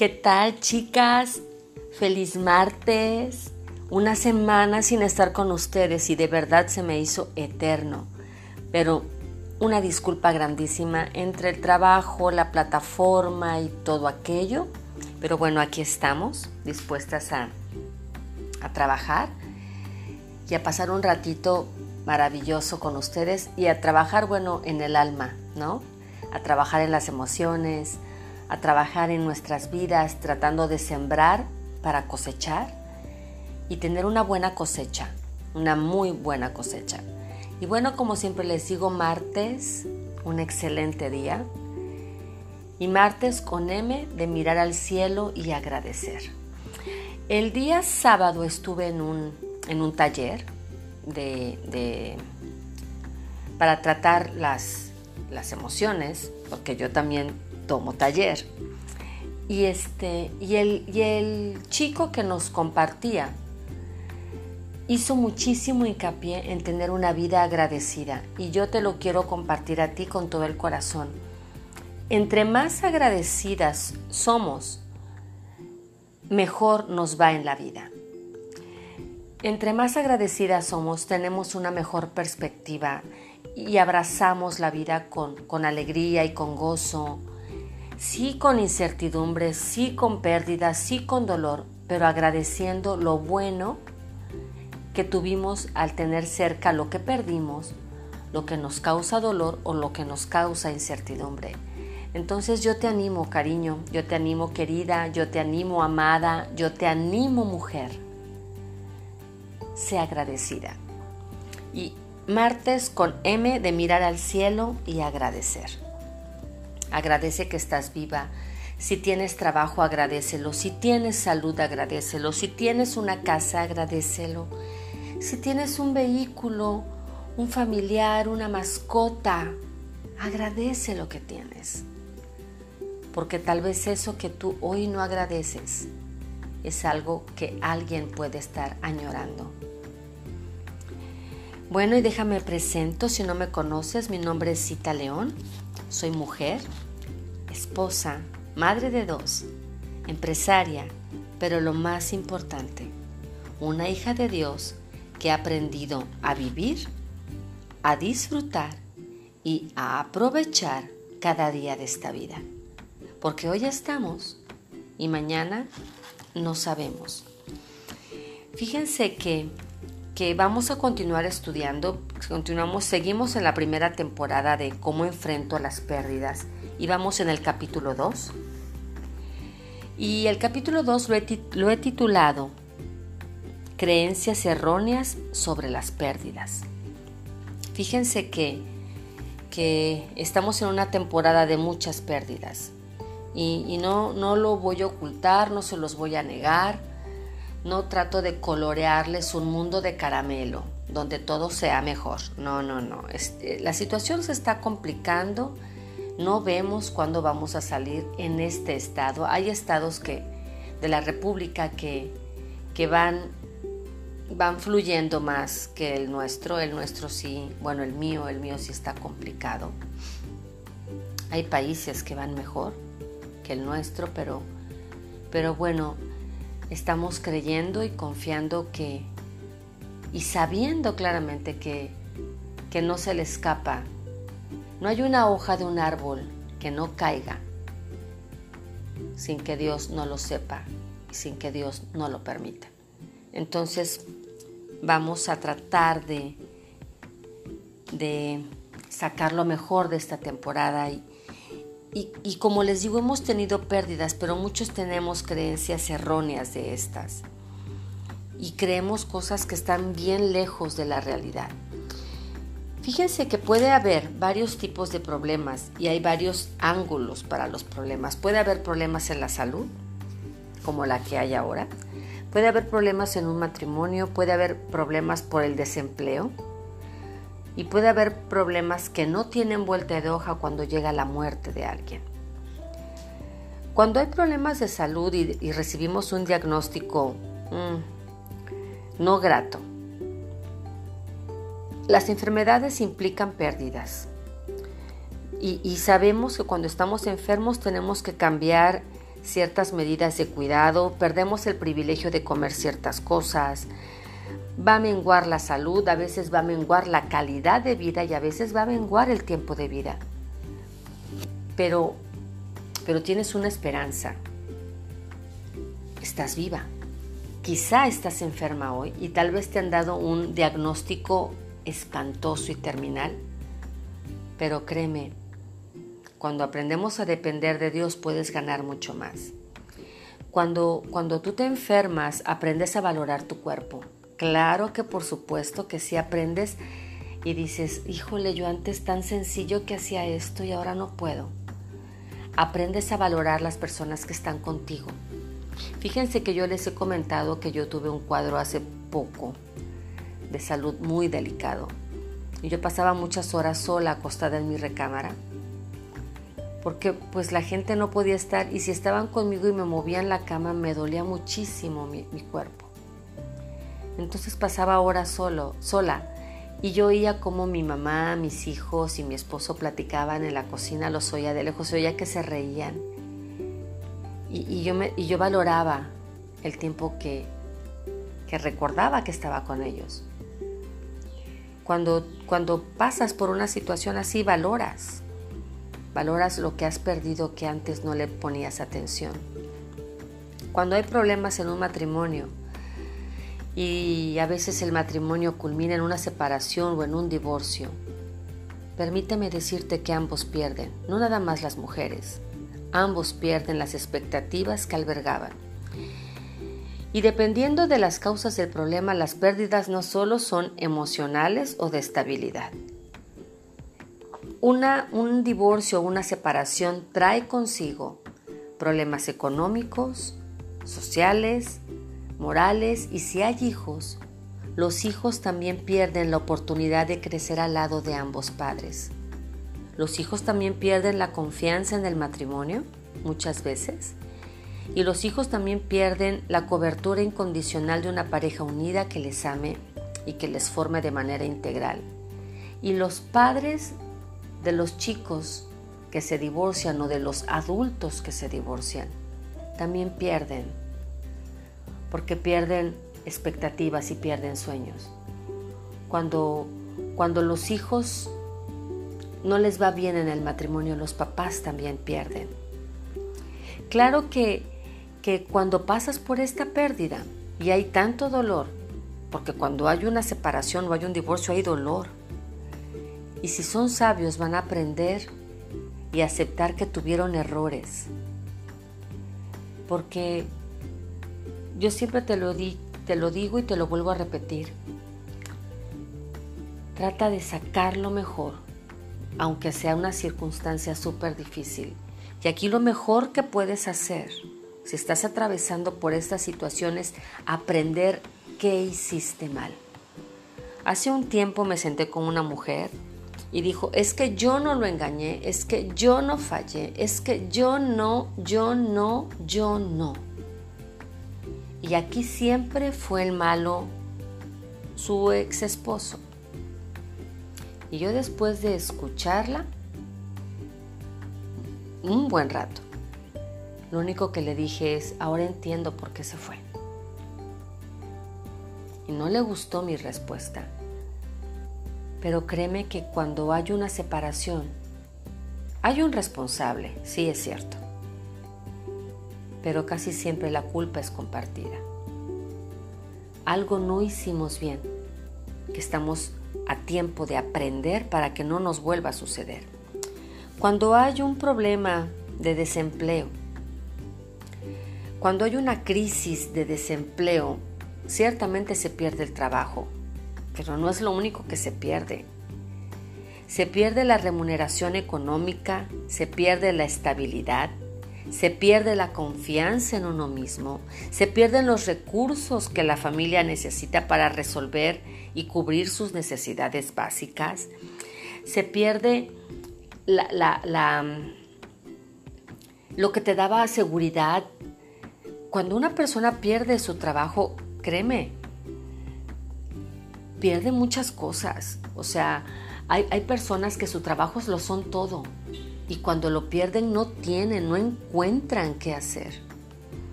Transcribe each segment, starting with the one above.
¿Qué tal chicas? Feliz martes. Una semana sin estar con ustedes y de verdad se me hizo eterno. Pero una disculpa grandísima entre el trabajo, la plataforma y todo aquello. Pero bueno, aquí estamos, dispuestas a, a trabajar y a pasar un ratito maravilloso con ustedes y a trabajar, bueno, en el alma, ¿no? A trabajar en las emociones, a trabajar en nuestras vidas tratando de sembrar para cosechar y tener una buena cosecha, una muy buena cosecha. Y bueno, como siempre les digo, martes, un excelente día. Y martes con M de mirar al cielo y agradecer. El día sábado estuve en un, en un taller de, para tratar las, las emociones, porque yo también tomo taller. Y, este, y, el, y el chico que nos compartía hizo muchísimo hincapié en tener una vida agradecida y yo te lo quiero compartir a ti con todo el corazón. Entre más agradecidas somos, mejor nos va en la vida. Entre más agradecidas somos, tenemos una mejor perspectiva y abrazamos la vida con, con alegría y con gozo, sí con incertidumbre, sí con pérdidas, sí con dolor, pero agradeciendo lo bueno que tuvimos al tener cerca lo que perdimos, lo que nos causa dolor o lo que nos causa incertidumbre. Entonces yo te animo, cariño, yo te animo, querida, yo te animo, amada, yo te animo, mujer. Sea agradecida. Y martes con M de mirar al cielo y agradecer. Agradece que estás viva. Si tienes trabajo, agradecelo. Si tienes salud, agradecelo. Si tienes una casa, agradecelo. Si tienes un vehículo, un familiar, una mascota, agradece lo que tienes. Porque tal vez eso que tú hoy no agradeces es algo que alguien puede estar añorando. Bueno, y déjame presento, si no me conoces, mi nombre es Cita León. Soy mujer, esposa, madre de dos, empresaria, pero lo más importante, una hija de Dios que ha aprendido a vivir, a disfrutar y a aprovechar cada día de esta vida. Porque hoy estamos y mañana no sabemos. Fíjense que que vamos a continuar estudiando, continuamos, seguimos en la primera temporada de cómo enfrento las pérdidas y vamos en el capítulo 2. Y el capítulo 2 lo he, titulado Creencias erróneas sobre las pérdidas. Fíjense que, que estamos en una temporada de muchas pérdidas y, y no, no lo voy a ocultar, no se los voy a negar no trato de colorearles un mundo de caramelo donde todo sea mejor. No, no, no. Este, la situación se está complicando. No vemos cuándo vamos a salir en este estado. Hay estados que, de la República que, que van, van fluyendo más que el nuestro. El nuestro sí, bueno, el mío, el mío sí está complicado. Hay países que van mejor que el nuestro, pero, pero bueno, estamos creyendo y confiando que, y sabiendo claramente que, que no se le escapa. No hay una hoja de un árbol que no caiga sin que Dios no lo sepa y sin que Dios no lo permita. Entonces vamos a tratar de, sacar lo mejor de esta temporada y, y, como les digo, hemos tenido pérdidas, pero muchos tenemos creencias erróneas de estas. Y creemos cosas que están bien lejos de la realidad. Fíjense que puede haber varios tipos de problemas y hay varios ángulos para los problemas. Puede haber problemas en la salud, como la que hay ahora. Puede haber problemas en un matrimonio, puede haber problemas por el desempleo, y puede haber problemas que no tienen vuelta de hoja cuando llega la muerte de alguien. Cuando hay problemas de salud y, recibimos un diagnóstico mm, no grato, las enfermedades implican pérdidas y, sabemos que cuando estamos enfermos tenemos que cambiar ciertas medidas de cuidado, perdemos el privilegio de comer ciertas cosas, va a menguar la salud, a veces va a menguar la calidad de vida y a veces va a menguar el tiempo de vida. Pero, pero tienes una esperanza. Estás viva. Quizá estás enferma hoy y tal vez te han dado un diagnóstico espantoso y terminal. Pero créeme, cuando aprendemos a depender de Dios puedes ganar mucho más. Cuando, cuando tú te enfermas, aprendes a valorar tu cuerpo. Claro que por supuesto que sí aprendes y dices, híjole, yo antes tan sencillo que hacía esto y ahora no puedo. Aprendes a valorar las personas que están contigo. Fíjense que yo les he comentado que yo tuve un cuadro hace poco de salud muy delicado. Y yo pasaba muchas horas sola acostada en mi recámara porque pues la gente no podía estar y si estaban conmigo y me movían la cama me dolía muchísimo mi, cuerpo. Entonces pasaba horas solo, sola y yo oía como mi mamá, mis hijos y mi esposo platicaban en la cocina, los oía de lejos, oía que se reían. Y, yo, me, y yo valoraba el tiempo que, que recordaba que estaba con ellos. Cuando, cuando pasas por una situación así, valoras Valoras lo que has perdido que antes no le ponías atención. Cuando hay problemas en un matrimonio y a veces el matrimonio culmina en una separación o en un divorcio, permíteme decirte que ambos pierden, no nada más las mujeres. Ambos pierden las expectativas que albergaban. Y dependiendo de las causas del problema, las pérdidas no solo son emocionales o de estabilidad, un divorcio o una separación trae consigo problemas económicos, sociales, morales y si hay hijos, los hijos también pierden la oportunidad de crecer al lado de ambos padres. Los hijos también pierden la confianza en el matrimonio, muchas veces, y los hijos también pierden la cobertura incondicional de una pareja unida que les ame y que les forme de manera integral. Y los padres de los chicos que se divorcian o de los adultos que se divorcian también pierden, porque pierden expectativas y pierden sueños. Cuando, cuando los hijos no les va bien en el matrimonio, los papás también pierden. Claro que, que cuando pasas por esta pérdida y hay tanto dolor, porque cuando hay una separación o hay un divorcio hay dolor, y si son sabios van a aprender y aceptar que tuvieron errores. Porque yo siempre te lo, di, te lo digo y te lo vuelvo a repetir. Trata de sacar lo mejor, aunque sea una circunstancia súper difícil. Y aquí lo mejor que puedes hacer, si estás atravesando por estas situaciones, aprender qué hiciste mal. Hace un tiempo me senté con una mujer y dijo, es que yo no lo engañé, es que yo no fallé, es que yo no, yo no, yo no. Y aquí siempre fue el malo su ex esposo. Y yo después de escucharla, un buen rato, lo único que le dije es, ahora entiendo por qué se fue. Y no le gustó mi respuesta. Pero créeme que cuando hay una separación, hay un responsable, sí es cierto. Pero casi siempre la culpa es compartida. Algo no hicimos bien, que estamos a tiempo de aprender para que no nos vuelva a suceder. Cuando hay un problema de desempleo, cuando hay una crisis de desempleo, ciertamente se pierde el trabajo, pero no es lo único que se pierde. Se pierde la remuneración económica, se pierde la estabilidad, se pierde la confianza en uno mismo, se pierden los recursos que la familia necesita para resolver y cubrir sus necesidades básicas, se pierde lo que te daba seguridad. Cuando una persona pierde su trabajo, créeme, pierde muchas cosas. O sea, hay, personas que su trabajo lo son todo. y cuando lo pierden no tienen, no encuentran qué hacer.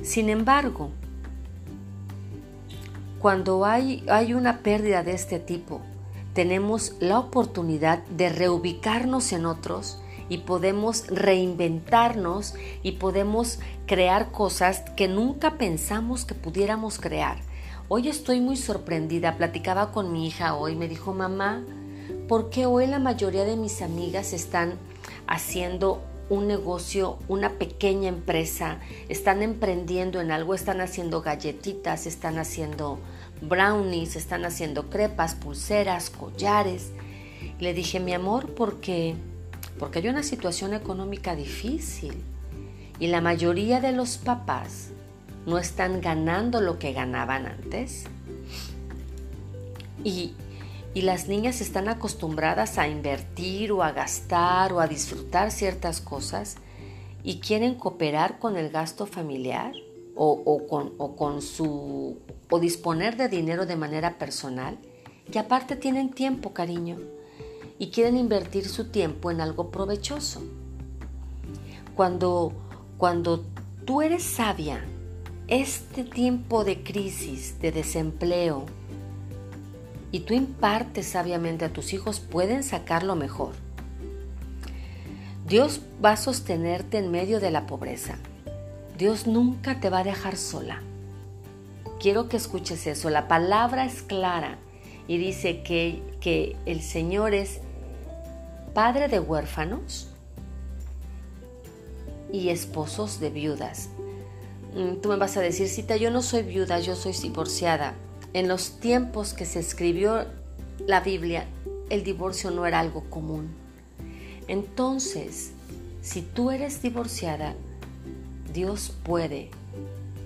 Sin embargo, cuando hay, hay una pérdida de este tipo, tenemos la oportunidad de reubicarnos en otros y podemos reinventarnos y podemos crear cosas que nunca pensamos que pudiéramos crear. Hoy estoy muy sorprendida, platicaba con mi hija hoy, me dijo mamá, ¿por qué hoy la mayoría de mis amigas están haciendo un negocio, una pequeña empresa, están emprendiendo en algo, están haciendo galletitas, están haciendo brownies, están haciendo crepas, pulseras, collares. Le dije, mi amor, porque porque hay una situación económica difícil y la mayoría de los papás no están ganando lo que ganaban antes. Y, y las niñas están acostumbradas a invertir o a gastar o a disfrutar ciertas cosas y quieren cooperar con el gasto familiar o, con, o con su o disponer de dinero de manera personal y aparte tienen tiempo, cariño y quieren invertir su tiempo en algo provechoso. Cuando, cuando tú eres sabia, este tiempo de crisis, de desempleo, y tú impartes sabiamente a tus hijos, pueden sacar lo mejor. Dios va a sostenerte en medio de la pobreza. Dios nunca te va a dejar sola. Quiero que escuches eso. La palabra es clara y dice que, que el Señor es padre de huérfanos y esposos de viudas. Mm, tú me vas a decir, Cita, yo no soy viuda, yo soy divorciada. En los tiempos que se escribió la Biblia, el divorcio no era algo común. Entonces, si tú eres divorciada, Dios puede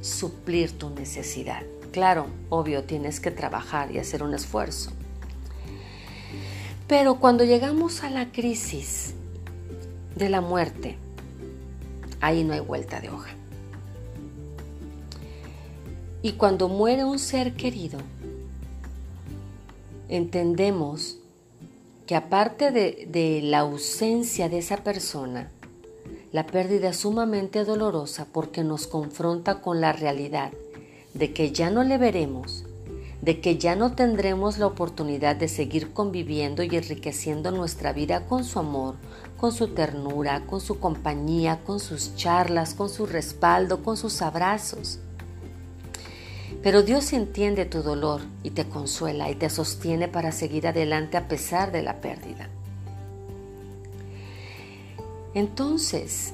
suplir tu necesidad. Claro, obvio, tienes que trabajar y hacer un esfuerzo. Pero cuando llegamos a la crisis de la muerte, ahí no hay vuelta de hoja. Y cuando muere un ser querido, entendemos que aparte de, de, la ausencia de esa persona, la pérdida es sumamente dolorosa porque nos confronta con la realidad de que ya no le veremos de que ya no tendremos la oportunidad de seguir conviviendo y enriqueciendo nuestra vida con su amor, con su ternura, con su compañía, con sus charlas, con su respaldo, con sus abrazos. Pero Dios entiende tu dolor y te consuela y te sostiene para seguir adelante a pesar de la pérdida. Entonces,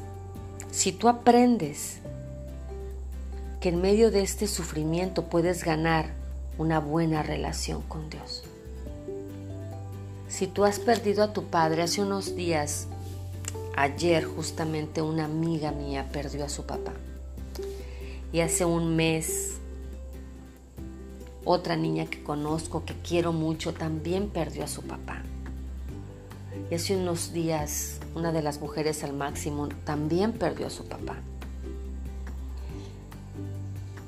si tú aprendes que en medio de este sufrimiento puedes ganar una buena relación con Dios. Si tú has perdido a tu padre hace unos días, ayer justamente una amiga mía perdió a su papá. Y hace un mes otra niña que conozco, que quiero mucho, también perdió a su papá. Y hace unos días una de las mujeres al máximo también perdió a su papá.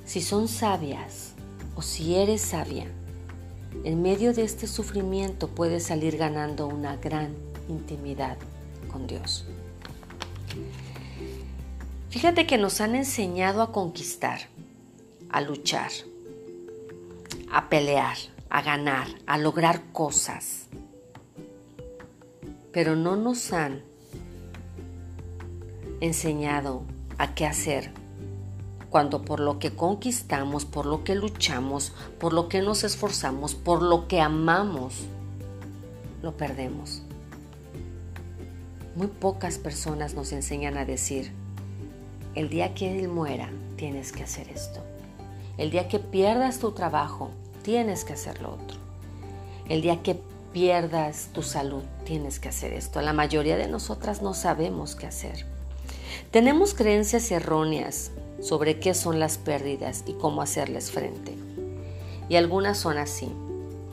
Si son sabias, o si eres sabia, en medio de este sufrimiento puedes salir ganando una gran intimidad con Dios. Fíjate que nos han enseñado a conquistar, a luchar, a pelear, a ganar, a lograr cosas, pero no nos han enseñado a qué hacer cuando por lo que conquistamos, por lo que luchamos, por lo que nos esforzamos, por lo que amamos, lo perdemos. Muy pocas personas nos enseñan a decir, el día que él muera, tienes que hacer esto. El día que pierdas tu trabajo, tienes que hacer lo otro. El día que pierdas tu salud, tienes que hacer esto. La mayoría de nosotras no sabemos qué hacer. Tenemos creencias erróneas sobre qué son las pérdidas y cómo hacerles frente. Y algunas son así.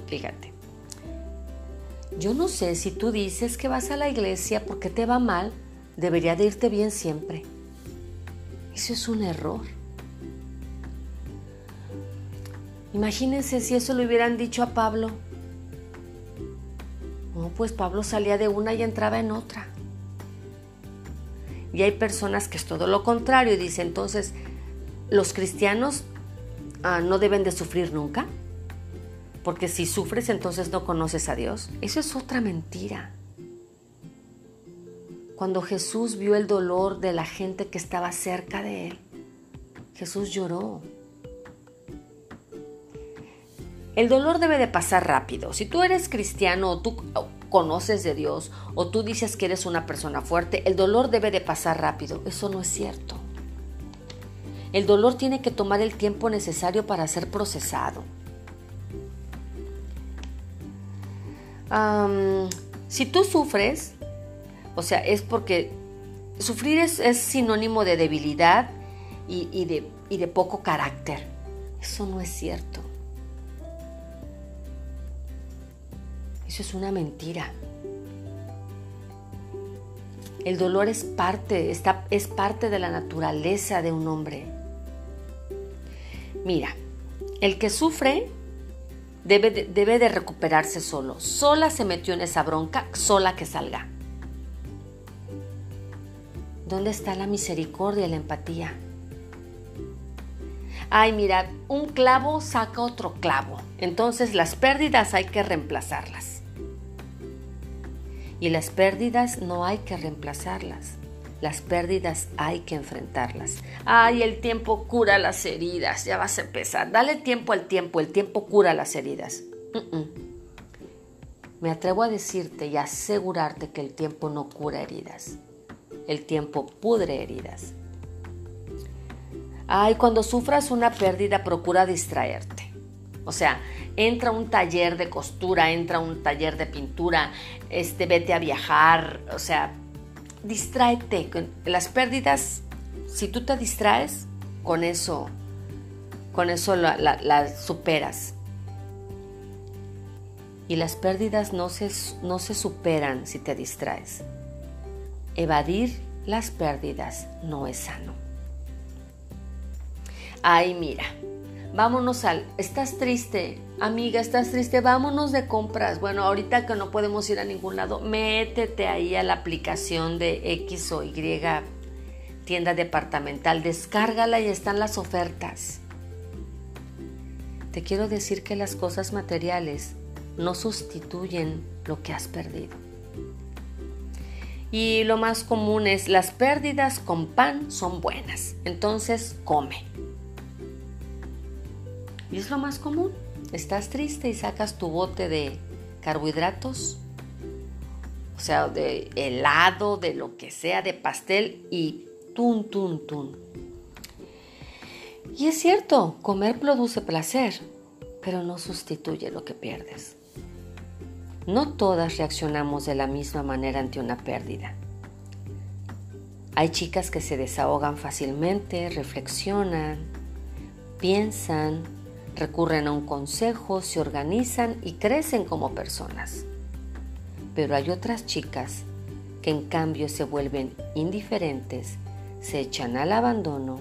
Fíjate. Yo no sé si tú dices que vas a la iglesia porque te va mal, debería de irte bien siempre. Eso es un error. Imagínense si eso le hubieran dicho a Pablo. No, pues Pablo salía de una y entraba en otra. Y hay personas que es todo lo contrario y dice entonces, los cristianos ah, no deben de sufrir nunca, porque si sufres entonces no conoces a Dios. Eso es otra mentira. Cuando Jesús vio el dolor de la gente que estaba cerca de él, Jesús lloró. El dolor debe de pasar rápido. Si tú eres cristiano o tú conoces de Dios o tú dices que eres una persona fuerte, el dolor debe de pasar rápido. Eso no es cierto. El dolor tiene que tomar el tiempo necesario para ser procesado. si tú sufres, o sea, es porque sufrir es, sinónimo de debilidad y, de, y de poco carácter. Eso no es cierto. Eso es una mentira. El dolor es parte, está, es parte de la naturaleza de un hombre. Mira, el que sufre debe de, debe de recuperarse solo. Sola se metió en esa bronca, sola que salga. ¿Dónde está la misericordia la empatía? Ay, mira, un clavo saca otro clavo. Entonces las pérdidas hay que reemplazarlas. Y las pérdidas no hay que reemplazarlas. Las pérdidas hay que enfrentarlas. Ay, el tiempo cura las heridas. Ya vas a empezar. Dale tiempo al tiempo. El tiempo cura las heridas. Me atrevo a decirte y asegurarte que el tiempo no cura heridas. El tiempo pudre heridas. Ay, cuando sufras una pérdida, procura distraerte. O sea, entra a un taller de costura, entra a un taller de pintura, este, vete a viajar, o sea, distráete. Las pérdidas, si tú te distraes, con eso, con eso las superas. Y las pérdidas no se, no se superan si te distraes. Evadir las pérdidas no es sano. Ay, mira, vámonos al, estás triste, amiga, estás triste, vámonos de compras. Bueno, ahorita que no podemos ir a ningún lado, métete ahí a la aplicación de X o Y tienda departamental, descárgala y están las ofertas. Te quiero decir que las cosas materiales no sustituyen lo que has perdido. Y lo más común es las pérdidas con pan son buenas, entonces come. Y es lo más común. Estás triste y sacas tu bote de carbohidratos, o sea, de helado, de lo que sea, de pastel y tun, tun, tun. Y es cierto, comer produce placer, pero no sustituye lo que pierdes. No todas reaccionamos de la misma manera ante una pérdida. Hay chicas que se desahogan fácilmente, reflexionan, piensan, recurren a un consejo, se organizan y crecen como personas. Pero hay otras chicas que en cambio se vuelven indiferentes, se echan al abandono,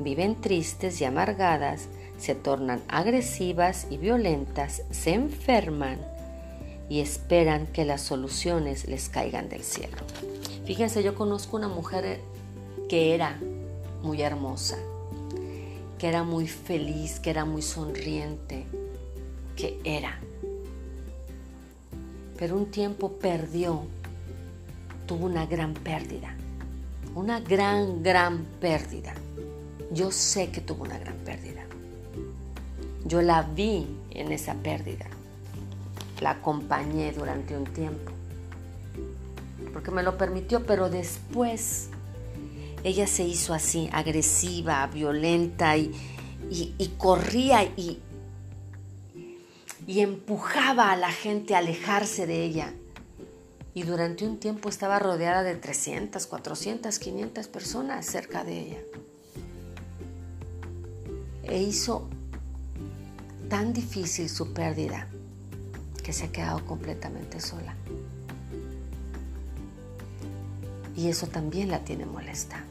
viven tristes y amargadas, se tornan agresivas y violentas, se enferman y esperan que las soluciones les caigan del cielo. Fíjense, yo conozco una mujer que era muy hermosa, que era muy feliz, que era muy sonriente, que era. Pero un tiempo perdió, tuvo una gran pérdida, una gran, gran pérdida. Yo sé que tuvo una gran pérdida. Yo la vi en esa pérdida. La acompañé durante un tiempo. Porque me lo permitió, pero después ella se hizo así, agresiva, violenta y, corría y, empujaba a la gente a alejarse de ella. Y durante un tiempo estaba rodeada de 300, 400, 500 personas cerca de ella. E hizo tan difícil su pérdida que se ha quedado completamente sola. Y eso también la tiene molesta.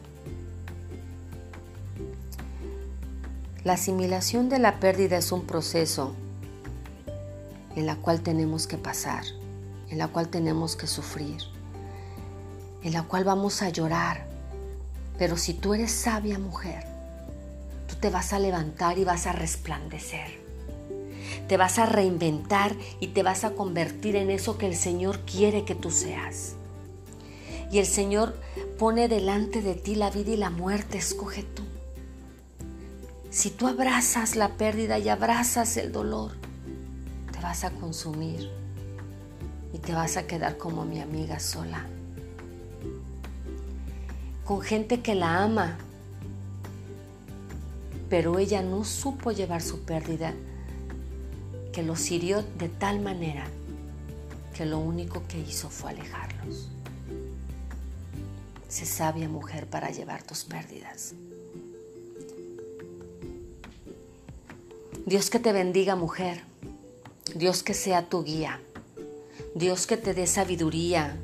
La asimilación de la pérdida es un proceso en la cual tenemos que pasar, en la cual tenemos que sufrir, en la cual vamos a llorar. Pero si tú eres sabia mujer, tú te vas a levantar y vas a resplandecer. Te vas a reinventar y te vas a convertir en eso que el Señor quiere que tú seas. Y el Señor pone delante de ti la vida y la muerte, escoge tú. Si tú abrazas la pérdida y abrazas el dolor, te vas a consumir y te vas a quedar como mi amiga sola. Con gente que la ama, pero ella no supo llevar su pérdida, que los hirió de tal manera que lo único que hizo fue alejarlos. Sé sabia mujer para llevar tus pérdidas. Dios que te bendiga mujer, Dios que sea tu guía. Dios que te dé sabiduría,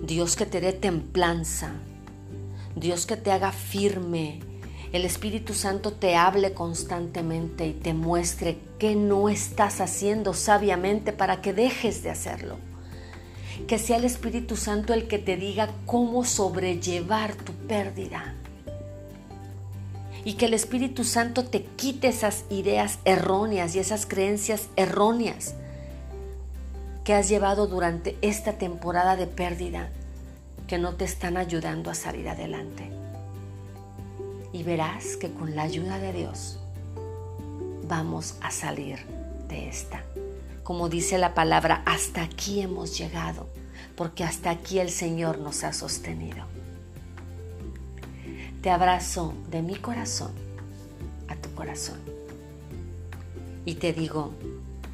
Dios que te dé templanza, Dios que te haga firme, el Espíritu Santo te hable constantemente y te muestre qué no estás haciendo sabiamente para que dejes de hacerlo. Que sea el Espíritu Santo el que te diga cómo sobrellevar tu pérdida. Y que el Espíritu Santo te quite esas ideas erróneas y esas creencias erróneas que has llevado durante esta temporada de pérdida que no te están ayudando a salir adelante. Y verás que con la ayuda de Dios vamos a salir de esta. Como dice la palabra, hasta aquí hemos llegado, porque hasta aquí el Señor nos ha sostenido. Te abrazo de mi corazón a tu corazón y te digo,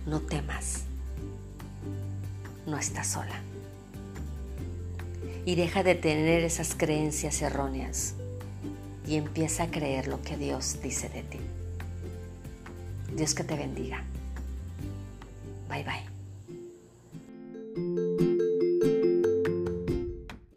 no temas no estás sola. Y deja de tener esas creencias erróneas y empieza a creer lo que Dios dice de ti. Dios que te bendiga. Bye bye.